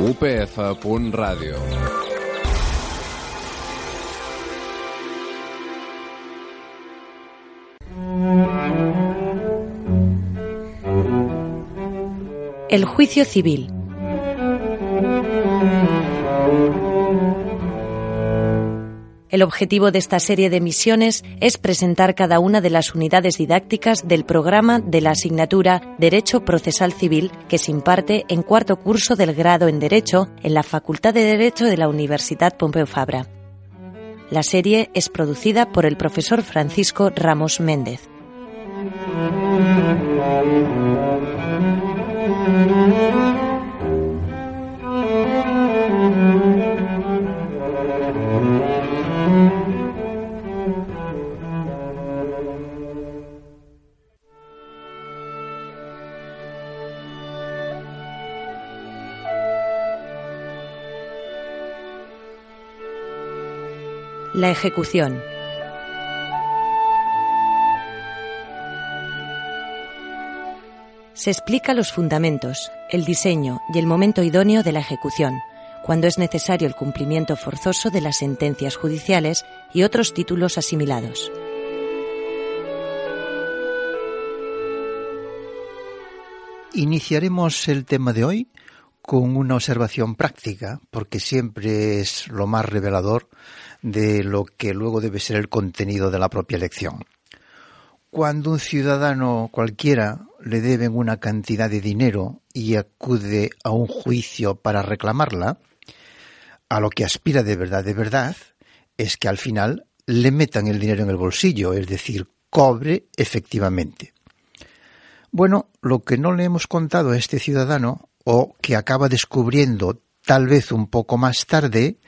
upf.radio. El juicio civil. El objetivo de esta serie de misiones es presentar cada una de las unidades didácticas del programa de la asignatura Derecho Procesal Civil que se imparte en cuarto curso del grado en Derecho en la Facultad de Derecho de la Universidad Pompeu Fabra. La serie es producida por el profesor Francisco Ramos Méndez. La ejecución. Se explica los fundamentos, el diseño y el momento idóneo de la ejecución, cuando es necesario el cumplimiento forzoso de las sentencias judiciales y otros títulos asimilados. Iniciaremos el tema de hoy con una observación práctica, porque siempre es lo más revelador de lo que luego debe ser el contenido de la propia elección. Cuando un ciudadano cualquiera le deben una cantidad de dinero y acude a un juicio para reclamarla, a lo que aspira de verdad, de verdad, es que al final le metan el dinero en el bolsillo, es decir, cobre efectivamente. Bueno, lo que no le hemos contado a este ciudadano, o que acaba descubriendo tal vez un poco más tarde,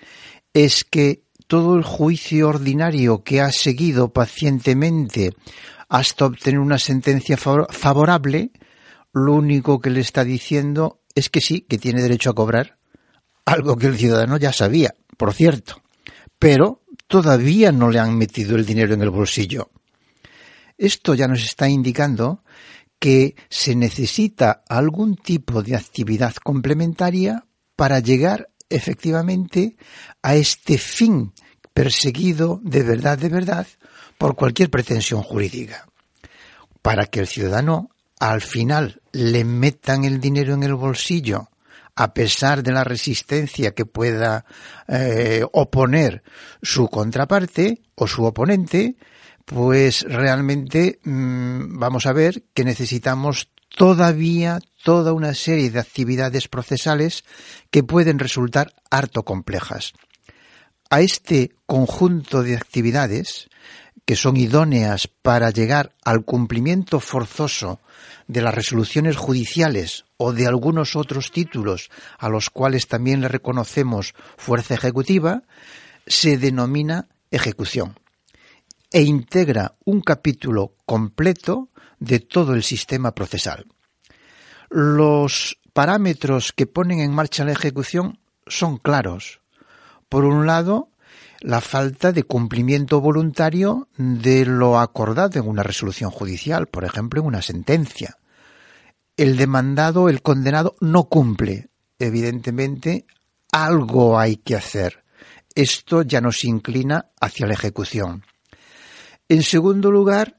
es que todo el juicio ordinario que ha seguido pacientemente hasta obtener una sentencia favorable, lo único que le está diciendo es que sí, que tiene derecho a cobrar, algo que el ciudadano ya sabía, por cierto, pero todavía no le han metido el dinero en el bolsillo. Esto ya nos está indicando que se necesita algún tipo de actividad complementaria para llegar efectivamente a este fin perseguido de verdad, de verdad, por cualquier pretensión jurídica. Para que el ciudadano al final le metan el dinero en el bolsillo, a pesar de la resistencia que pueda eh, oponer su contraparte o su oponente, pues realmente mm, vamos a ver que necesitamos todavía toda una serie de actividades procesales que pueden resultar harto complejas. A este conjunto de actividades que son idóneas para llegar al cumplimiento forzoso de las resoluciones judiciales o de algunos otros títulos a los cuales también le reconocemos fuerza ejecutiva, se denomina ejecución e integra un capítulo completo de todo el sistema procesal. Los parámetros que ponen en marcha la ejecución son claros. Por un lado, la falta de cumplimiento voluntario de lo acordado en una resolución judicial, por ejemplo, en una sentencia. El demandado, el condenado, no cumple. Evidentemente, algo hay que hacer. Esto ya nos inclina hacia la ejecución. En segundo lugar,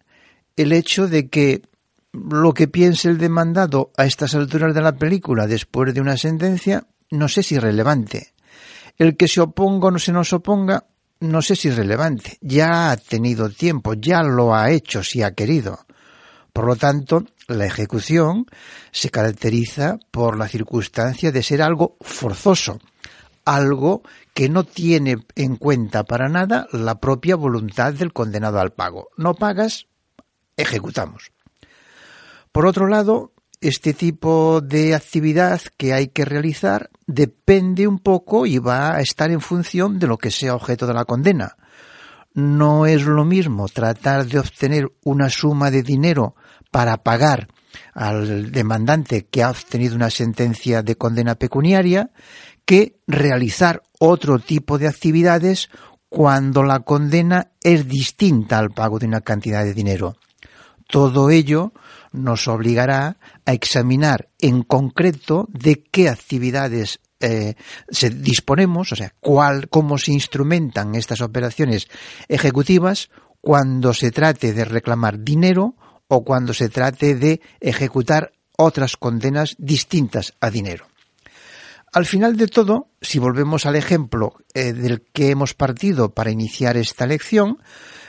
el hecho de que lo que piense el demandado a estas alturas de la película después de una sentencia no sé si es relevante. El que se oponga o no se nos oponga no sé si es relevante. Ya ha tenido tiempo, ya lo ha hecho si ha querido. Por lo tanto, la ejecución se caracteriza por la circunstancia de ser algo forzoso, algo que no tiene en cuenta para nada la propia voluntad del condenado al pago. No pagas, ejecutamos. Por otro lado, este tipo de actividad que hay que realizar depende un poco y va a estar en función de lo que sea objeto de la condena. No es lo mismo tratar de obtener una suma de dinero para pagar al demandante que ha obtenido una sentencia de condena pecuniaria que realizar otro tipo de actividades cuando la condena es distinta al pago de una cantidad de dinero. Todo ello nos obligará a examinar en concreto de qué actividades eh, se disponemos, o sea, cuál, cómo se instrumentan estas operaciones ejecutivas cuando se trate de reclamar dinero o cuando se trate de ejecutar otras condenas distintas a dinero. Al final de todo, si volvemos al ejemplo eh, del que hemos partido para iniciar esta lección,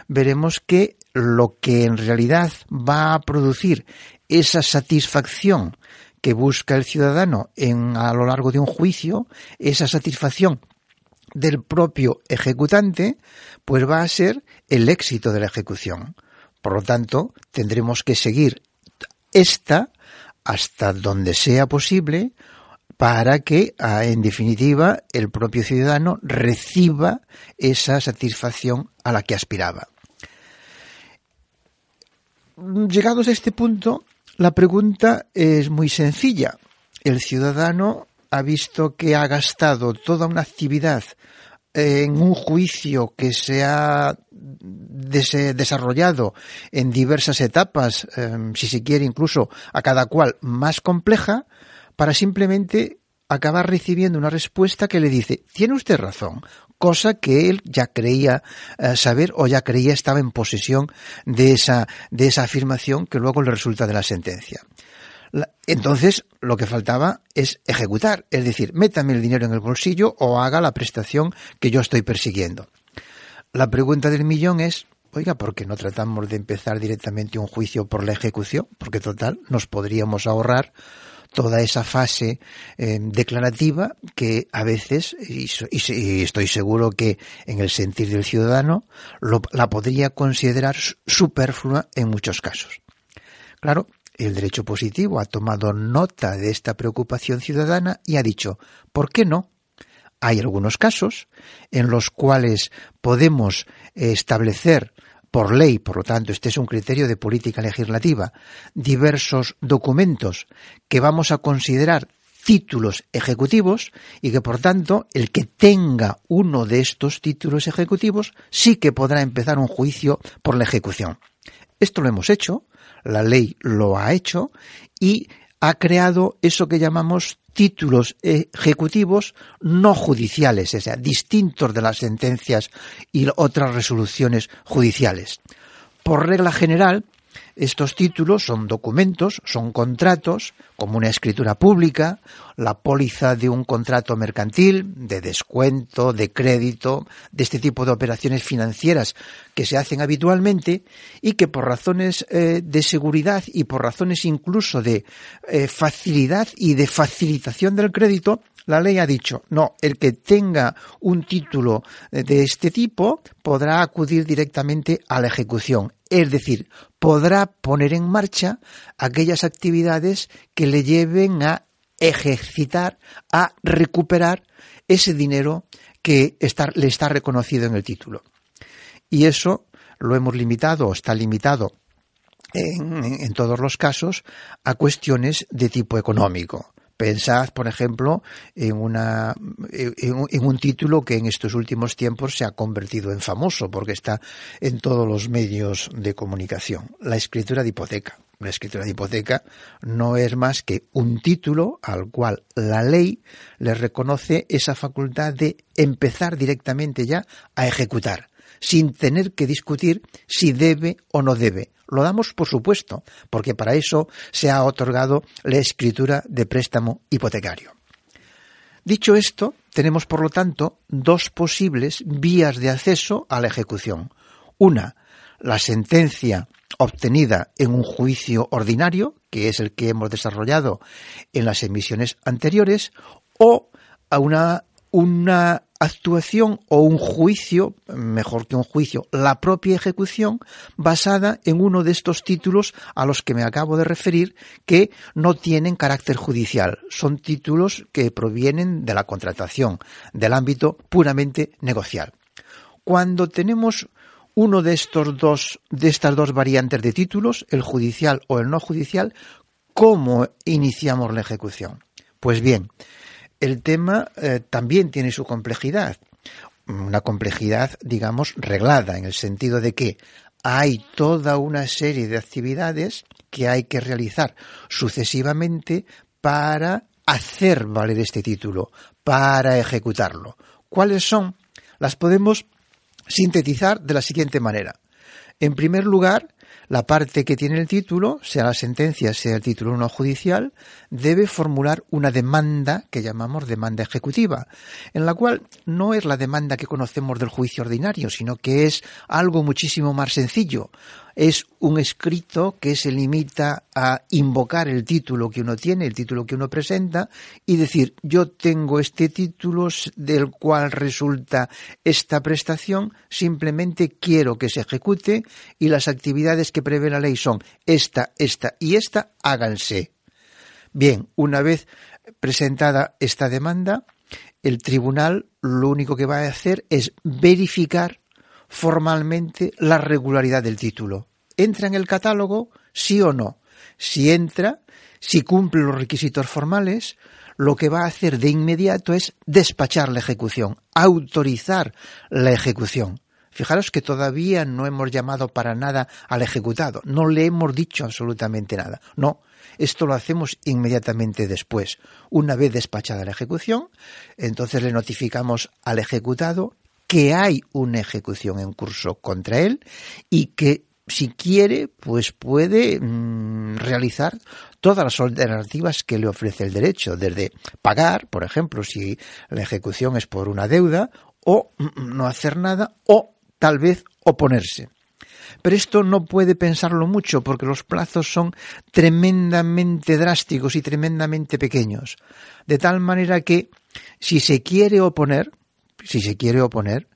veremos que lo que en realidad va a producir esa satisfacción que busca el ciudadano en, a lo largo de un juicio, esa satisfacción del propio ejecutante, pues va a ser el éxito de la ejecución. Por lo tanto, tendremos que seguir esta hasta donde sea posible para que, ah, en definitiva, el propio ciudadano reciba esa satisfacción a la que aspiraba. Llegados a este punto, la pregunta es muy sencilla. El ciudadano ha visto que ha gastado toda una actividad en un juicio que se ha desarrollado en diversas etapas, em, si se quiere incluso a cada cual más compleja, para simplemente acabar recibiendo una respuesta que le dice, tiene usted razón, cosa que él ya creía eh, saber o ya creía estaba en posesión de esa, de esa afirmación que luego le resulta de la sentencia. Entonces, lo que faltaba es ejecutar, es decir, métame el dinero en el bolsillo o haga la prestación que yo estoy persiguiendo. La pregunta del millón es, oiga, ¿por qué no tratamos de empezar directamente un juicio por la ejecución? Porque total, nos podríamos ahorrar toda esa fase eh, declarativa que a veces, y, estoy seguro que en el sentir del ciudadano, la podría considerar superflua en muchos casos. Claro, el derecho positivo ha tomado nota de esta preocupación ciudadana y ha dicho, ¿por qué no? Hay algunos casos en los cuales podemos establecer por ley, por lo tanto, este es un criterio de política legislativa, diversos documentos que vamos a considerar títulos ejecutivos y que por tanto el que tenga uno de estos títulos ejecutivos sí que podrá empezar un juicio por la ejecución. Esto lo hemos hecho, la ley lo ha hecho y ha creado eso que llamamos títulos ejecutivos no judiciales, o sea, distintos de las sentencias y otras resoluciones judiciales. Por regla general, estos títulos son documentos, son contratos, como una escritura pública, la póliza de un contrato mercantil, de descuento, de crédito, de este tipo de operaciones financieras que se hacen habitualmente y que por razones eh, de seguridad y por razones incluso de eh, facilidad y de facilitación del crédito, la ley ha dicho, no, el que tenga un título de este tipo podrá acudir directamente a la ejecución. Es decir, podrá poner en marcha aquellas actividades que le lleven a ejercitar, a recuperar ese dinero que le está reconocido en el título. Y eso lo hemos limitado o está limitado en, todos los casos a cuestiones de tipo económico. Pensad, por ejemplo, en, una, en, un título que en estos últimos tiempos se ha convertido en famoso porque está en todos los medios de comunicación, la escritura de hipoteca. La escritura de hipoteca no es más que un título al cual la ley le reconoce esa facultad de empezar directamente ya a ejecutar, sin tener que discutir si debe o no debe, lo damos por supuesto, porque para eso se ha otorgado la escritura de préstamo hipotecario. Dicho esto, tenemos por lo tanto dos posibles vías de acceso a la ejecución. Una, la sentencia obtenida en un juicio ordinario, que es el que hemos desarrollado en las emisiones anteriores, o a una una actuación o un juicio, mejor que un juicio, la propia ejecución basada en uno de estos títulos a los que me acabo de referir que no tienen carácter judicial. Son títulos que provienen de la contratación, del ámbito puramente negocial. Cuando tenemos uno de estos dos, de estas dos variantes de títulos, el judicial o el no judicial, ¿cómo iniciamos la ejecución? Pues bien, el tema eh, también tiene su complejidad. Una complejidad, digamos, reglada, en el sentido de que hay toda una serie de actividades que hay que realizar sucesivamente para hacer valer este título, para ejecutarlo. ¿Cuáles son? Las podemos sintetizar de la siguiente manera. En primer lugar, la parte que tiene el título, sea la sentencia, sea el título no judicial, debe formular una demanda que llamamos demanda ejecutiva, en la cual no es la demanda que conocemos del juicio ordinario, sino que es algo muchísimo más sencillo es un escrito que se limita a invocar el título que uno tiene, el título que uno presenta, y decir, yo tengo este título del cual resulta esta prestación, simplemente quiero que se ejecute y las actividades que prevé la ley son esta, esta y esta, háganse. Bien, una vez presentada esta demanda, el tribunal lo único que va a hacer es verificar formalmente la regularidad del título. ¿Entra en el catálogo? Sí o no. Si entra, si cumple los requisitos formales, lo que va a hacer de inmediato es despachar la ejecución, autorizar la ejecución. Fijaros que todavía no hemos llamado para nada al ejecutado, no le hemos dicho absolutamente nada. No, esto lo hacemos inmediatamente después. Una vez despachada la ejecución, entonces le notificamos al ejecutado que hay una ejecución en curso contra él y que si quiere, pues puede mm, realizar todas las alternativas que le ofrece el derecho, desde pagar, por ejemplo, si la ejecución es por una deuda, o mm, no hacer nada, o tal vez oponerse. Pero esto no puede pensarlo mucho porque los plazos son tremendamente drásticos y tremendamente pequeños. De tal manera que si se quiere oponer, si se quiere oponer,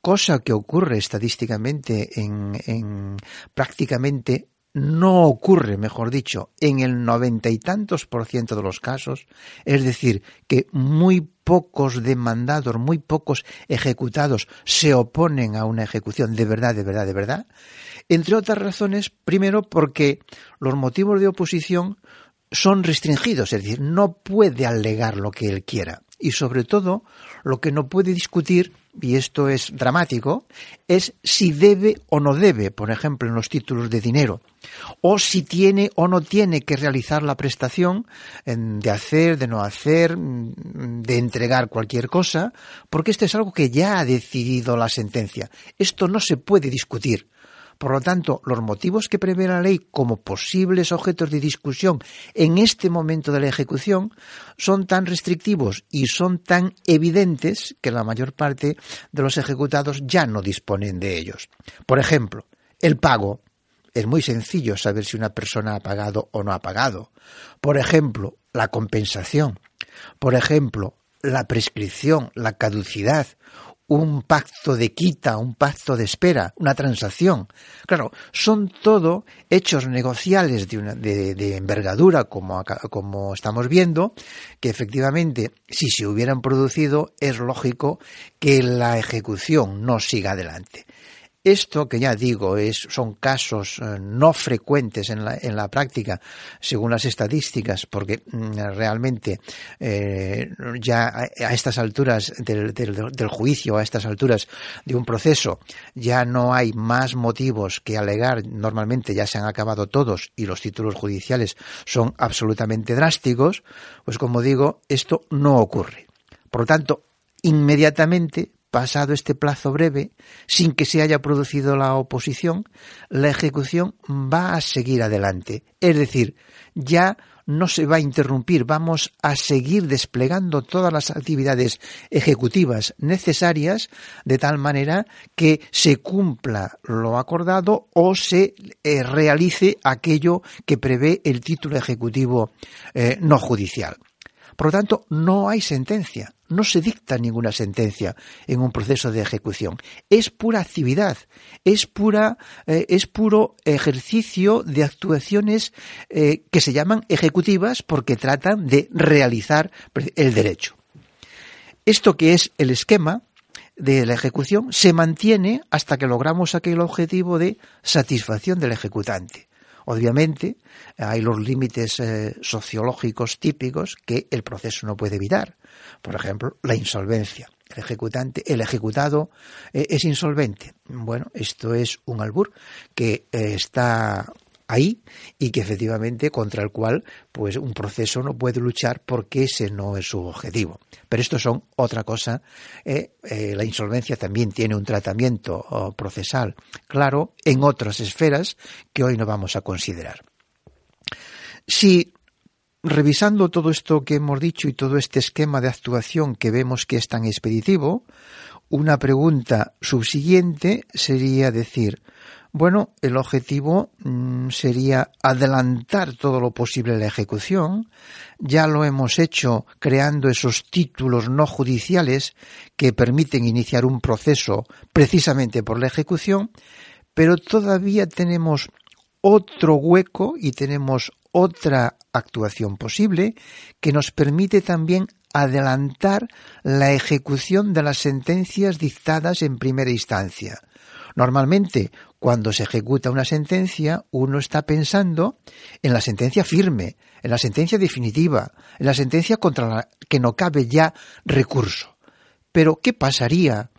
cosa que ocurre estadísticamente en, prácticamente no ocurre, mejor dicho, en el noventa y tantos por ciento de los casos, es decir, que muy pocos demandados, muy pocos ejecutados se oponen a una ejecución de verdad, de verdad, de verdad, entre otras razones, primero porque los motivos de oposición son restringidos, es decir, no puede alegar lo que él quiera. Y sobre todo, lo que no puede discutir, y esto es dramático, es si debe o no debe, por ejemplo, en los títulos de dinero, o si tiene o no tiene que realizar la prestación de hacer, de no hacer, de entregar cualquier cosa, porque esto es algo que ya ha decidido la sentencia. Esto no se puede discutir. Por lo tanto, los motivos que prevé la ley como posibles objetos de discusión en este momento de la ejecución son tan restrictivos y son tan evidentes que la mayor parte de los ejecutados ya no disponen de ellos. Por ejemplo, el pago. Es muy sencillo saber si una persona ha pagado o no ha pagado. Por ejemplo, la compensación. Por ejemplo, la prescripción, la caducidad un pacto de quita, un pacto de espera, una transacción. Claro, son todo hechos negociales de, de, envergadura, como, como estamos viendo, que efectivamente, si se hubieran producido, es lógico que la ejecución no siga adelante. Esto que ya digo es, son casos eh, no frecuentes en la, en la, práctica, según las estadísticas, porque mm, realmente eh, ya a, estas alturas del, del, juicio, a estas alturas de un proceso, ya no hay más motivos que alegar. Normalmente ya se han acabado todos y los títulos judiciales son absolutamente drásticos. Pues como digo, esto no ocurre. Por lo tanto, inmediatamente pasado este plazo breve, sin que se haya producido la oposición, la ejecución va a seguir adelante. Es decir, ya no se va a interrumpir, vamos a seguir desplegando todas las actividades ejecutivas necesarias de tal manera que se cumpla lo acordado o se eh, realice aquello que prevé el título ejecutivo eh, no judicial. Por lo tanto, no hay sentencia, no se dicta ninguna sentencia en un proceso de ejecución. Es pura actividad, es pura, eh, es puro ejercicio de actuaciones eh, que se llaman ejecutivas porque tratan de realizar el derecho. Esto que es el esquema de la ejecución se mantiene hasta que logramos aquel objetivo de satisfacción del ejecutante. Obviamente, hay los límites eh, sociológicos típicos que el proceso no puede evitar. Por ejemplo, la insolvencia. El ejecutante, el ejecutado eh, es insolvente. Bueno, esto es un albur que eh, está ahí y que efectivamente contra el cual pues un proceso no puede luchar porque ese no es su objetivo. Pero esto son otra cosa. Eh, eh, la insolvencia también tiene un tratamiento oh, procesal claro en otras esferas que hoy no vamos a considerar. Si revisando todo esto que hemos dicho y todo este esquema de actuación que vemos que es tan expeditivo, una pregunta subsiguiente sería decir, bueno, el objetivo mm, sería adelantar todo lo posible la ejecución. Ya lo hemos hecho creando esos títulos no judiciales que permiten iniciar un proceso precisamente por la ejecución, pero todavía tenemos otro hueco y tenemos otra actuación posible que nos permite también adelantar la ejecución de las sentencias dictadas en primera instancia. Normalmente, cuando se ejecuta una sentencia, uno está pensando en la sentencia firme, en la sentencia definitiva, en la sentencia contra la que no cabe ya recurso. Pero, ¿qué pasaría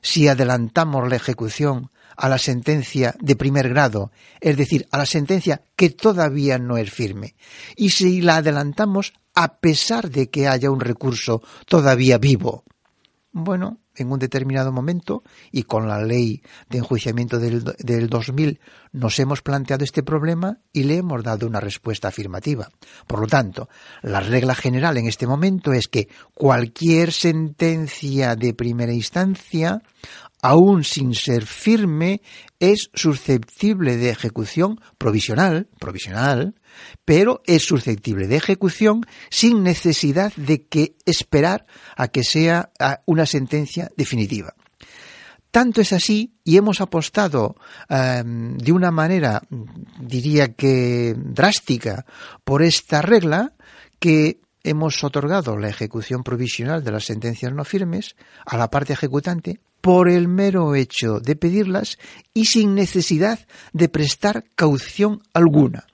si adelantamos la ejecución a la sentencia de primer grado, es decir, a la sentencia que todavía no es firme, y si la adelantamos a pesar de que haya un recurso todavía vivo? Bueno, en un determinado momento y con la ley de enjuiciamiento del, del 2000 nos hemos planteado este problema y le hemos dado una respuesta afirmativa. Por lo tanto, la regla general en este momento es que cualquier sentencia de primera instancia aún sin ser firme, es susceptible de ejecución provisional, provisional, pero es susceptible de ejecución sin necesidad de que esperar a que sea una sentencia definitiva. Tanto es así, y hemos apostado em, de una manera, diría que drástica, por esta regla, que hemos otorgado la ejecución provisional de las sentencias no firmes a la parte ejecutante por el mero hecho de pedirlas y sin necesidad de prestar caución alguna.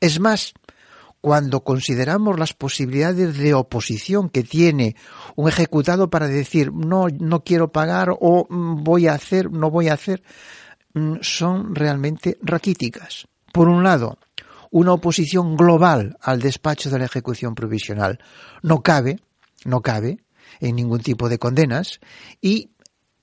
Es más, cuando consideramos las posibilidades de oposición que tiene un ejecutado para decir no, no quiero pagar o mm, voy a hacer, no voy a hacer, mm, son realmente raquíticas. Por un lado, una oposición global al despacho de la ejecución provisional no cabe, no cabe en ningún tipo de condenas y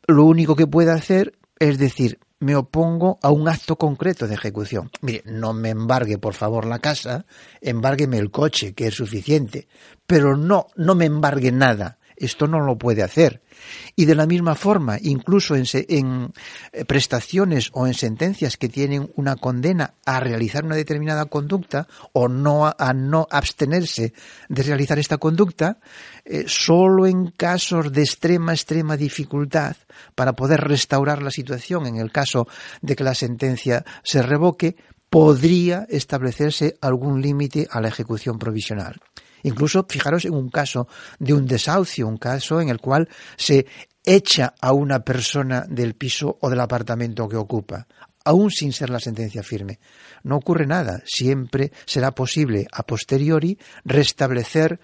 lo único que puede hacer es decir, me opongo a un acto concreto de ejecución. Mire, no me embargue, por favor, la casa, embárgueme el coche, que es suficiente, pero no, no me embargue nada. Esto no lo puede hacer. Y de la misma forma, incluso en, eh, prestaciones o en sentencias que tienen una condena a realizar una determinada conducta o no a, no abstenerse de realizar esta conducta, eh, solo en casos de extrema, extrema dificultad para poder restaurar la situación en el caso de que la sentencia se revoque, podría establecerse algún límite a la ejecución provisional. Incluso fijaros en un caso de un desahucio, un caso en el cual se echa a una persona del piso o del apartamento que ocupa, aún sin ser la sentencia firme. No ocurre nada, siempre será posible a posteriori restablecer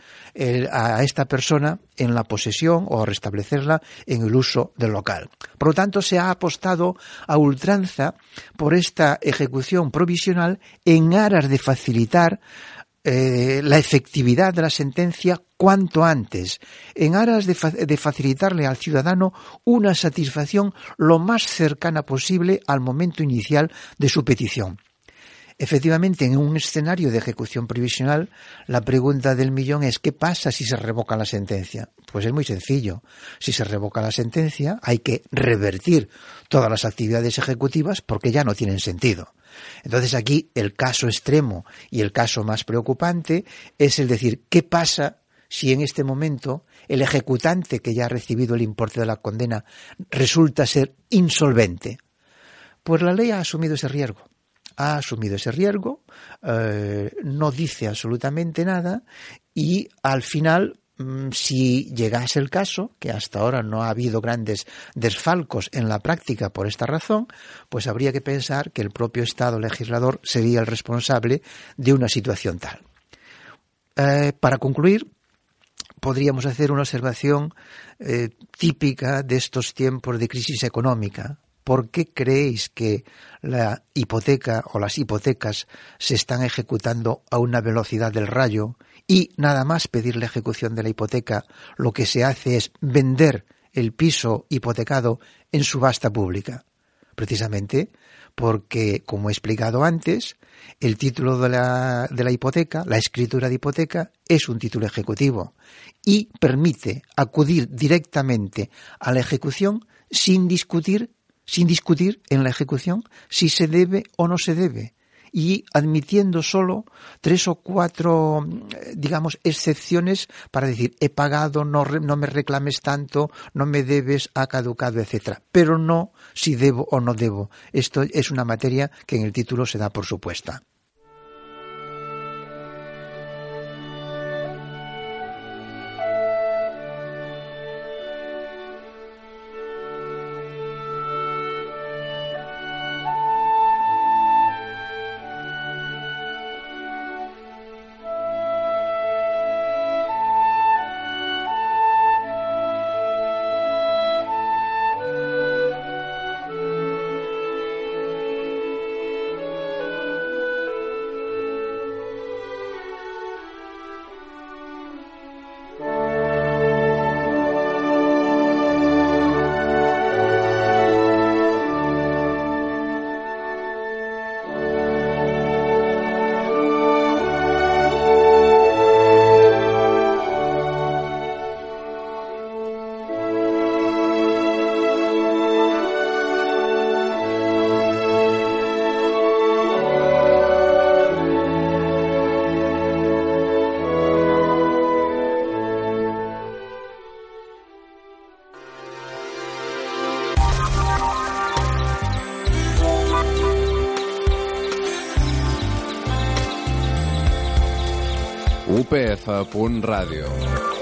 a esta persona en la posesión o restablecerla en el uso del local. Por lo tanto, se ha apostado a ultranza por esta ejecución provisional en aras de facilitar eh, la efectividad de la sentencia cuanto antes, en aras de, de, facilitarle al ciudadano una satisfacción lo más cercana posible al momento inicial de su petición. Efectivamente, en un escenario de ejecución provisional, la pregunta del millón es ¿qué pasa si se revoca la sentencia? Pues es muy sencillo. Si se revoca la sentencia, hay que revertir todas las actividades ejecutivas porque ya no tienen sentido. Entonces aquí el caso extremo y el caso más preocupante es el decir, ¿qué pasa si en este momento el ejecutante que ya ha recibido el importe de la condena resulta ser insolvente. Pues la ley ha asumido ese riesgo. Ha asumido ese riesgo, eh, no dice absolutamente nada y al final Mm, si llegase el caso, que hasta ahora no ha habido grandes desfalcos en la práctica por esta razón, pues habría que pensar que el propio Estado legislador sería el responsable de una situación tal. Eh, para concluir, podríamos hacer una observación eh, típica de estos tiempos de crisis económica. ¿Por qué creéis que la hipoteca o las hipotecas se están ejecutando a una velocidad del rayo y nada más pedir la ejecución de la hipoteca, lo que se hace es vender el piso hipotecado en subasta pública. Precisamente porque, como he explicado antes, el título de la, de la hipoteca, la escritura de hipoteca, es un título ejecutivo y permite acudir directamente a la ejecución sin discutir, sin discutir en la ejecución si se debe o no se debe y admitiendo solo tres o cuatro, digamos, excepciones para decir, he pagado, no, no me reclames tanto, no me debes, ha caducado, etcétera. Pero no si debo o no debo. Esto es una materia que en el título se da por supuesta. punt ràdio.